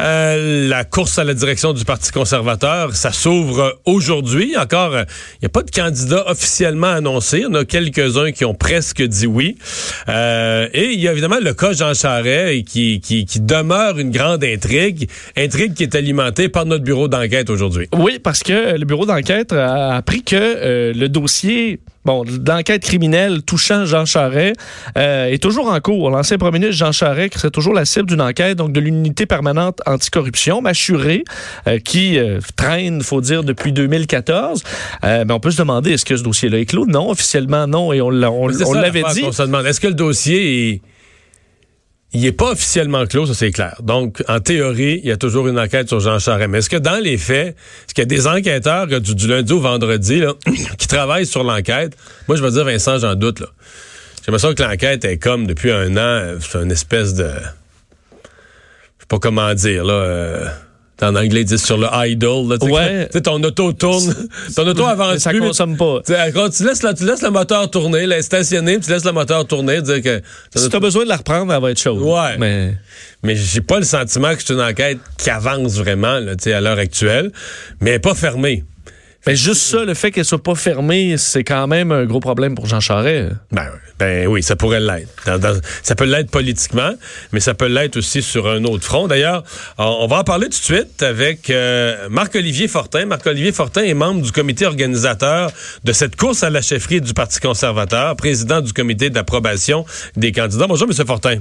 Euh, la course à la direction du Parti conservateur, ça s'ouvre aujourd'hui. Encore, il n'y a pas de candidat officiellement annoncé. Il y en a quelques-uns qui ont presque dit oui. Euh, et il y a évidemment le cas Jean Charest qui, demeure une grande intrigue. Intrigue qui est alimentée par notre bureau d'enquête aujourd'hui. Oui, parce que le bureau d'enquête a appris que euh, le dossier bon, l'enquête criminelle touchant Jean Charest euh, est toujours en cours. L'ancien premier ministre Jean Charest qui serait toujours la cible d'une enquête donc de l'unité permanente anticorruption, Machuré, euh, qui euh, traîne, faut dire, depuis 2014. Euh, mais on peut se demander est-ce que ce dossier-là est clos? Non, officiellement non, et on, on, on l'avait dit. On se demande est-ce que le dossier est il n'est pas officiellement clos, ça c'est clair. Donc, en théorie, il y a toujours une enquête sur Jean Charest. Mais est-ce que dans les faits, est-ce qu'il y a des enquêteurs du, du lundi au vendredi là, qui travaillent sur l'enquête? Moi, je veux dire, Vincent, j'en doute. J'ai l'impression que l'enquête est comme depuis un an, c'est une espèce de... Je sais pas comment dire, là... Euh en anglais, ils disent sur le idle. Là, ouais. ton auto tourne, ton auto avance ça plus. consomme pas. Tu laisses, tu laisses le moteur tourner, là, stationner, tu laisses le moteur tourner. Dire que, si tu as besoin de la reprendre, elle va être chaude. Ouais. Mais, mais j'ai pas le sentiment que c'est une enquête qui avance vraiment là, à l'heure actuelle, mais elle est pas fermée. Mais juste ça, le fait qu'elle soit pas fermée, c'est quand même un gros problème pour Jean Charest. Ben, ben oui, ça pourrait l'être. Ça peut l'être politiquement, mais ça peut l'être aussi sur un autre front. D'ailleurs, on va en parler tout de suite avec euh, Marc-Olivier Fortin. Marc-Olivier Fortin est membre du comité organisateur de cette course à la chefferie du Parti conservateur, président du comité d'approbation des candidats. Bonjour, M. Fortin.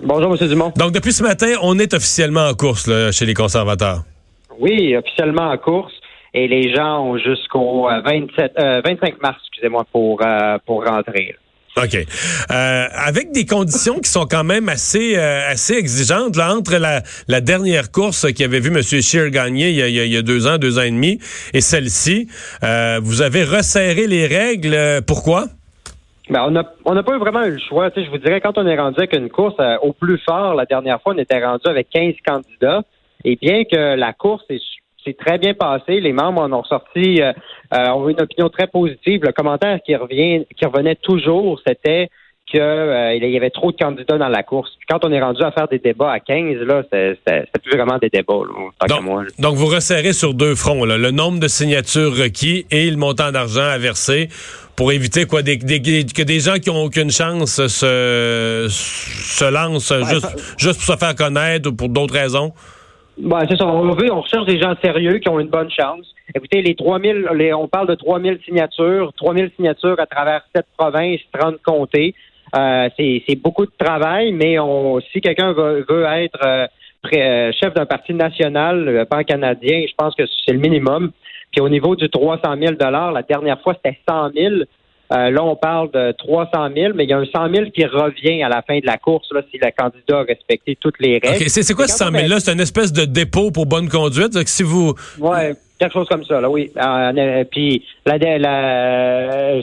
Bonjour, M. Dumont. Donc, depuis ce matin, on est officiellement en course là, chez les conservateurs. Oui, officiellement en course et les gens ont jusqu'au 27, euh, 25 mars, excusez-moi, pour, euh, pour rentrer. OK. Euh, avec des conditions qui sont quand même assez euh, assez exigeantes là, entre la, la dernière course qui avait vu M. Scheer gagner il y, a, il y, a, deux ans, deux ans et demi, et celle-ci, euh, vous avez resserré les règles. Pourquoi? Ben, on n'a on a pas vraiment eu le choix. Tu sais, je vous dirais, quand on est rendu avec une course au plus fort, la dernière fois, on était rendu avec 15 candidats. Et bien que la course est c'est très bien passé. Les membres en ont sorti, euh, euh, ont eu une opinion très positive. Le commentaire qui revient, qui revenait toujours, c'était qu'il euh, y avait trop de candidats dans la course. Puis quand on est rendu à faire des débats à 15, là, c'est plus vraiment des débats. Là, donc, moi, donc, vous resserrez sur deux fronts, là, le nombre de signatures requis et le montant d'argent à verser pour éviter quoi des, des, que des gens qui ont aucune chance se, se lancent juste, juste pour se faire connaître ou pour d'autres raisons. Ben, c'est ça. On, veut, on recherche des gens sérieux qui ont une bonne chance. Écoutez, les 3000, les, on parle de 3000 signatures, 3000 signatures à travers sept provinces, 30 comtés. Euh, c'est beaucoup de travail, mais on, si quelqu'un veut, veut, être euh, euh chef d'un parti national, euh, pan-canadien, je pense que c'est le minimum. Puis au niveau du 300 000 la dernière fois, c'était 100 000. Euh, là, on parle de 300 000, mais il y a un 100 000 qui revient à la fin de la course là, si le candidat a respecté toutes les règles. C'est quoi ce 100 000-là? C'est une espèce de dépôt pour bonne conduite? si vous... Ouais, quelque chose comme ça, là, oui. Euh, puis, la, la,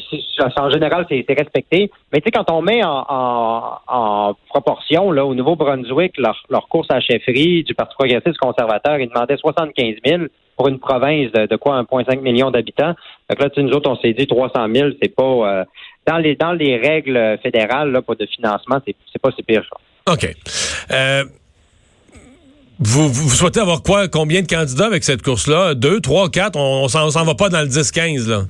en général, c'est respecté. Mais tu sais, quand on met en, en, en, proportion, là, au Nouveau-Brunswick, leur, leur course à la chefferie du Parti progressiste conservateur, ils demandaient 75 000 pour une province de, de quoi 1,5 million d'habitants. Donc là, nous autres, on s'est dit 300 000, c'est pas euh, dans les dans les règles fédérales là, de financement, c'est c'est pas si pire. OK. Euh, vous, vous, souhaitez avoir quoi? Combien de candidats avec cette course-là? Deux, trois, quatre? On, on s'en va pas dans le 10-15, là?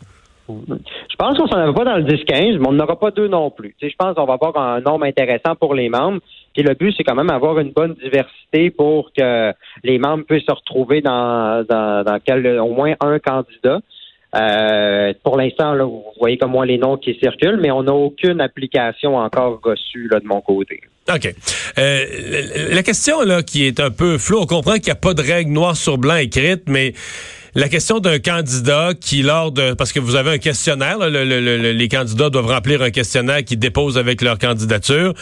Je pense qu'on s'en va pas dans le 10-15, mais on n'aura pas deux non plus. je pense qu'on va avoir un nombre intéressant pour les membres. Le but, c'est quand même avoir une bonne diversité pour que les membres puissent se retrouver dans, dans, au moins un candidat. Euh, pour l'instant, vous voyez comme moi les noms qui circulent, mais on n'a aucune application encore reçue de mon côté. OK. Euh, la question là qui est un peu floue, on comprend qu'il n'y a pas de règle noire sur blanc écrite, mais la question d'un candidat qui, lors de... Parce que vous avez un questionnaire, là, le- le- le- les candidats doivent remplir un questionnaire qu'ils déposent avec leur candidature.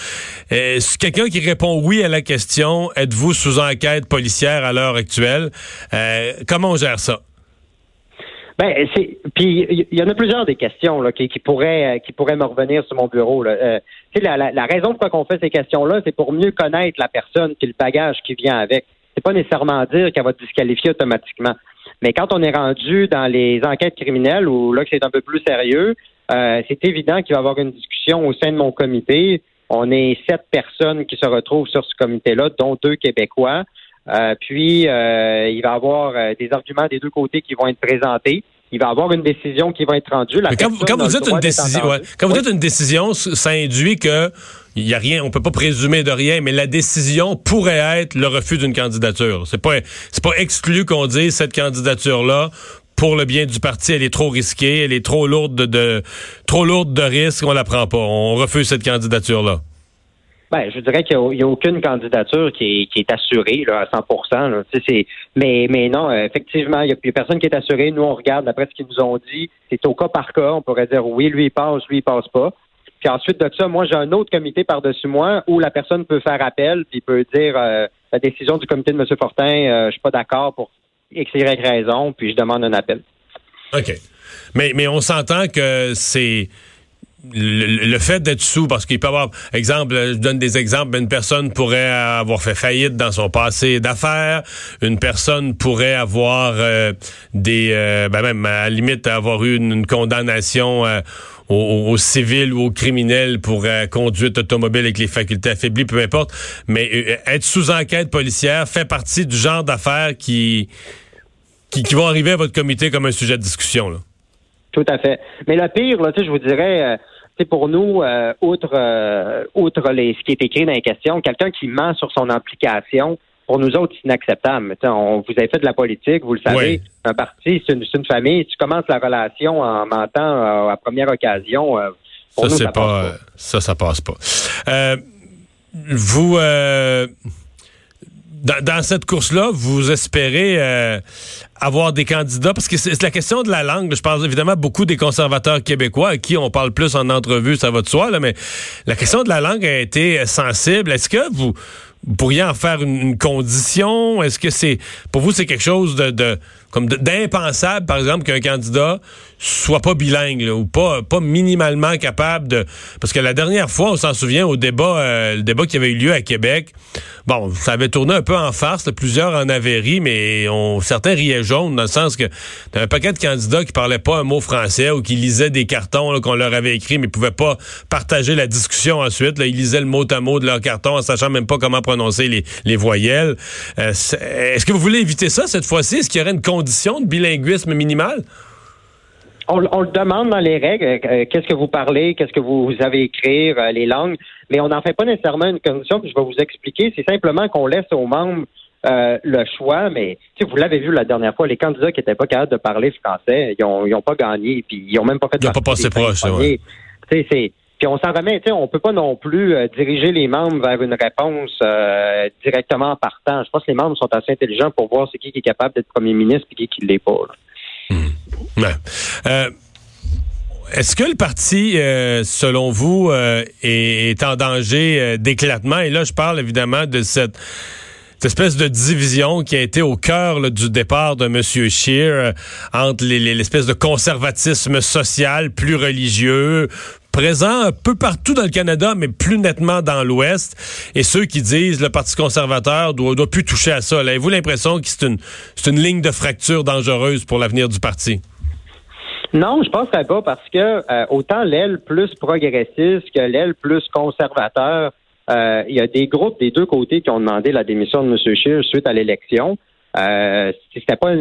Si quelqu'un qui répond oui à la question, êtes-vous sous enquête policière à l'heure actuelle? Euh, comment on gère ça? Ben, c'est puis il y, en a plusieurs des questions là, qui, pourraient euh, qui pourraient me revenir sur mon bureau. Là. Euh, la, la, raison pourquoi on fait ces questions-là, c'est pour mieux connaître la personne puis le bagage qui vient avec. C'est pas nécessairement dire qu'elle va te disqualifier automatiquement. Mais quand on est rendu dans les enquêtes criminelles où là que c'est un peu plus sérieux, euh, c'est évident qu'il va y avoir une discussion au sein de mon comité. On est sept personnes qui se retrouvent sur ce comité-là, dont deux Québécois. Euh, puis, euh, il va y avoir des arguments des deux côtés qui vont être présentés. Il va y avoir une décision qui va être rendue. La quand, quand vous dites une décision, entendue. ouais, quand vous Oui. dites une décision, ça induit que il y a rien, on peut pas présumer de rien, mais la décision pourrait être le refus d'une candidature. C'est pas, c'est pas exclu qu'on dise cette candidature-là. Pour le bien du parti, elle est trop risquée, elle est trop lourde de, de trop lourde de risques, on la prend pas. On refuse cette candidature-là. Ben, je dirais qu'il n'y a, aucune candidature qui est, assurée là, à 100 là. Mais, mais non, euh, effectivement, il n'y a, personne qui est assuré. Nous, on regarde d'après ce qu'ils nous ont dit. C'est au cas par cas. On pourrait dire oui, lui, il passe, lui, il passe pas. Puis ensuite de ça, moi, j'ai un autre comité par-dessus moi où la personne peut faire appel puis peut dire euh, la décision du comité de M. Fortin, euh, je suis pas d'accord pour X, raison, puis je demande un appel. OK. Mais on s'entend que c'est le, fait d'être sous, parce qu'il peut avoir, exemple, je donne des exemples, une personne pourrait avoir fait faillite dans son passé d'affaires, une personne pourrait avoir euh, des, euh, ben même à la limite avoir eu une, condamnation euh, au, au civil ou au criminel pour euh, conduite automobile avec les facultés affaiblies, peu importe. Mais euh, être sous enquête policière fait partie du genre d'affaires qui, qui, vont arriver à votre comité comme un sujet de discussion. Là. Tout à fait. Mais le pire, là, je vous dirais, euh, pour nous, euh, outre, euh, outre les, ce qui est écrit dans les questions, quelqu'un qui ment sur son implication, pour nous autres, c'est inacceptable. On, vous avez fait de la politique, vous le savez. Oui. Un parti, c'est une, une famille. Tu commences la relation en mentant euh, à première occasion. pour Ça, nous, ça passe pas, pas. euh, ça, ça passe pas. Vous, dans, dans cette course-là, vous espérez avoir des candidats, parce que c'est la question de la langue. Je parle évidemment beaucoup des conservateurs québécois à qui on parle plus en entrevue, ça va de soi, là, mais la question de la langue a été sensible. Est-ce que vous, vous pourriez en faire une, une condition? Est-ce que c'est, pour vous, c'est quelque chose de, de comme d'impensable, par exemple, qu'un candidat soit pas bilingue ou pas, pas minimalement capable de... Parce que la dernière fois, on s'en souvient, au débat, euh, le débat qui avait eu lieu à Québec, bon, ça avait tourné un peu en farce, plusieurs en avaient ri, mais on, certains riaient jaune, dans le sens que t'avais un paquet de candidats qui parlaient pas un mot français ou qui lisaient des cartons qu'on leur avait écrits, mais pouvaient pas partager la discussion ensuite. Ils lisaient le mot à mot de leur carton en sachant même pas comment prononcer les, les voyelles. Euh, Est-ce que vous voulez éviter ça cette fois-ci? Est-ce qu'il y aurait une condition de bilinguisme minimal? On, on le demande dans les règles. euh, qu'est-ce que vous parlez, qu'est-ce que vous, vous avez écrire, euh, les langues, mais on n'en fait pas nécessairement une condition. Puis je vais vous expliquer. C'est simplement qu'on laisse aux membres euh, le choix. Mais vous l'avez vu la dernière fois, les candidats qui n'étaient pas capables de parler français, ils ont, ils ont pas gagné, puis ils ont même pas fait. Ils ont pas passé proche, ouais. c'est puis on s'en remet, tu sais, on peut pas non plus euh, diriger les membres vers une réponse euh, directement en partant. Je pense que les membres sont assez intelligents pour voir c'est qui qui est capable d'être premier ministre et qui qui l'est pas. Ouais. Euh, Est-ce que le parti, euh, selon vous, euh, est, est en danger d'éclatement? Et là, je parle évidemment de cette, espèce de division qui a été au cœur du départ de M. Scheer entre les- les- l'espèce de conservatisme social plus religieux, présent un peu partout dans le Canada, mais plus nettement dans l'Ouest, et ceux qui disent le Parti conservateur doit, doit plus toucher à ça. Avez-vous l'impression que c'est une, une ligne de fracture dangereuse pour l'avenir du parti? Non, je penserais pas parce que euh, autant l'aile plus progressiste que l'aile plus conservateur, euh, il y a des groupes des deux côtés qui ont demandé la démission de M. Scheer suite à l'élection. Euh, c'était pas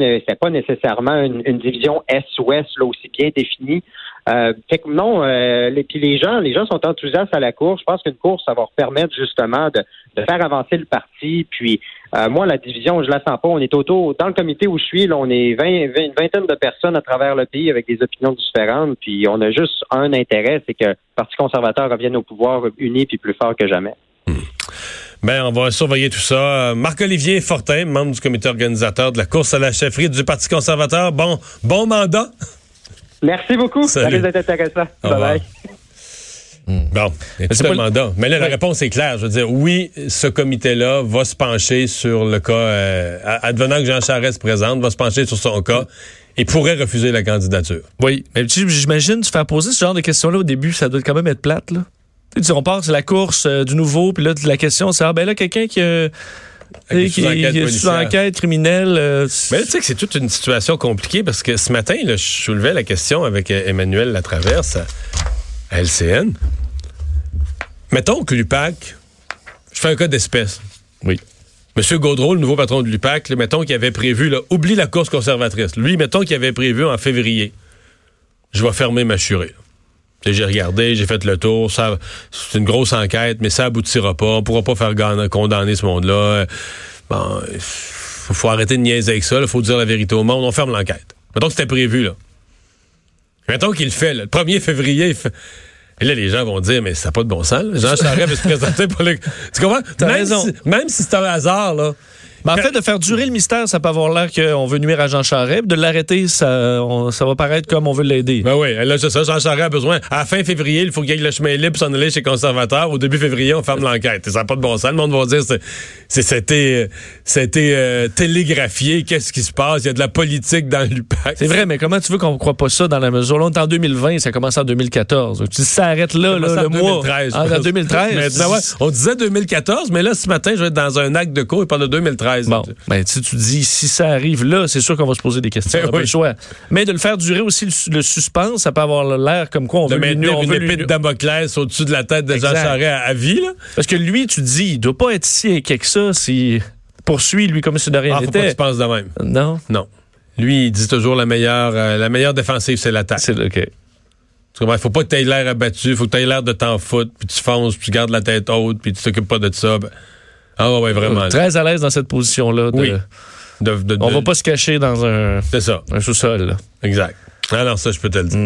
pas nécessairement une, division Est-Ouest là aussi bien définie. Euh, fait que non, euh, les, puis les gens, les gens sont enthousiastes à la course. Je pense qu'une course, ça va permettre justement de, faire avancer le parti. Puis euh, moi, la division, je la sens pas. On est autour, dans le comité où je suis, là, on est 20, 20 une vingtaine de personnes à travers le pays avec des opinions différentes. Puis on a juste un intérêt, c'est que le Parti conservateur revienne au pouvoir uni puis plus fort que jamais. Ben, on va surveiller tout ça. Euh, Marc-Olivier Fortin, membre du comité organisateur de la course à la chefferie du Parti conservateur. Bon, bon mandat. Merci beaucoup. Ça risque d'être intéressant. Au Bye bye. Bon, et tout c'est pas le- mandat. Mais là, la réponse est claire. Je veux dire, oui, ce comité-là va se pencher sur le cas, euh, advenant que Jean Charest se présente, va se pencher sur son cas et pourrait refuser la candidature. Oui, mais tu- j'imagine se faire poser ce genre de questions-là au début, ça doit quand même être plate, là. Tu sais, on part, c'est la course euh, du nouveau, puis là, la question, c'est, ah ben là, quelqu'un qui, euh, Avec sous enquête criminelle. euh, Mais tu sais que c'est toute une situation compliquée parce que ce matin, là, je soulevais la question avec euh, Emmanuel Latraverse à, à LCN. Mettons que l'UPAC, je fais un cas d'espèce. Oui. Monsieur Gaudreau, le nouveau patron de l'UPAC, là, mettons qu'il avait prévu, là, oublie la course conservatrice. Lui, mettons qu'il avait prévu en février, je vais fermer ma churée. J'ai regardé, j'ai fait le tour. Ça, c'est une grosse enquête, mais ça aboutira pas. On pourra pas faire condamner ce monde-là. Bon, il faut, faut arrêter de niaiser avec ça. Il faut dire la vérité au monde. On ferme l'enquête. Mettons que c'était prévu, là. Mettons qu'il le fait, là. Le 1er février, il fait- Et là, les gens vont dire, mais ça n'a pas de bon sens. là. Jean Charest veut se présenter pour le... Tu comprends? Même raison. Si, même si c'est un hasard, là. Ben, en fait, de faire durer le mystère, ça peut avoir l'air qu'on veut nuire à Jean Charest. puis De l'arrêter, ça, on- ça va paraître comme on veut l'aider. Ben oui, là, c'est ça. Jean Charest a besoin. À la fin février, il faut qu'il y ait le chemin libre pour s'en aller chez les conservateurs. Au début février, on ferme l'enquête. Ça n'a pas de bon sens. Le monde va dire, c'est, c'était, c'était euh, télégraphié. Qu'est-ce qui se passe? Il y a de la politique dans l'UPAC. C'est vrai, mais comment tu veux qu'on ne croit pas ça dans la mesure? Là, on est en 2020, ça commence en 2014. Tu dis, ça arrête là, là, le mois. 2013, Ah, en pense. 2013. Maintenant, ouais, on disait 2014, mais là, ce matin, je vais être dans un acte de cours et parle de 2013. Bon, ben, si tu dis, si ça arrive là, c'est sûr qu'on va se poser des questions. On a pas oui. le choix. Mais de le faire durer aussi le, su- le suspense, ça peut avoir l'air comme quoi on de veut maintenir on une épée de Damoclès au-dessus de la tête de Jean. Charest à, à vie, là. Parce que lui, tu dis, il doit pas être si inquiet que ça s'il poursuit, lui, comme si de rien Ah, faut pas que n'était. tu penses de même. Non? Non. Lui, il dit toujours la meilleure, euh, la meilleure défensive, c'est l'attaque. C'est OK. Il faut pas que tu aies l'air abattu, il faut que tu aies l'air de t'en foutre, puis tu fonces, puis tu gardes la tête haute, puis tu t'occupes pas de ça. Ben, Ah ouais, vraiment. là. Très à l'aise dans cette position-là. de- Oui. De- de- On va pas se cacher dans un, sous-sol. exact. Non, ça, je peux te le dire.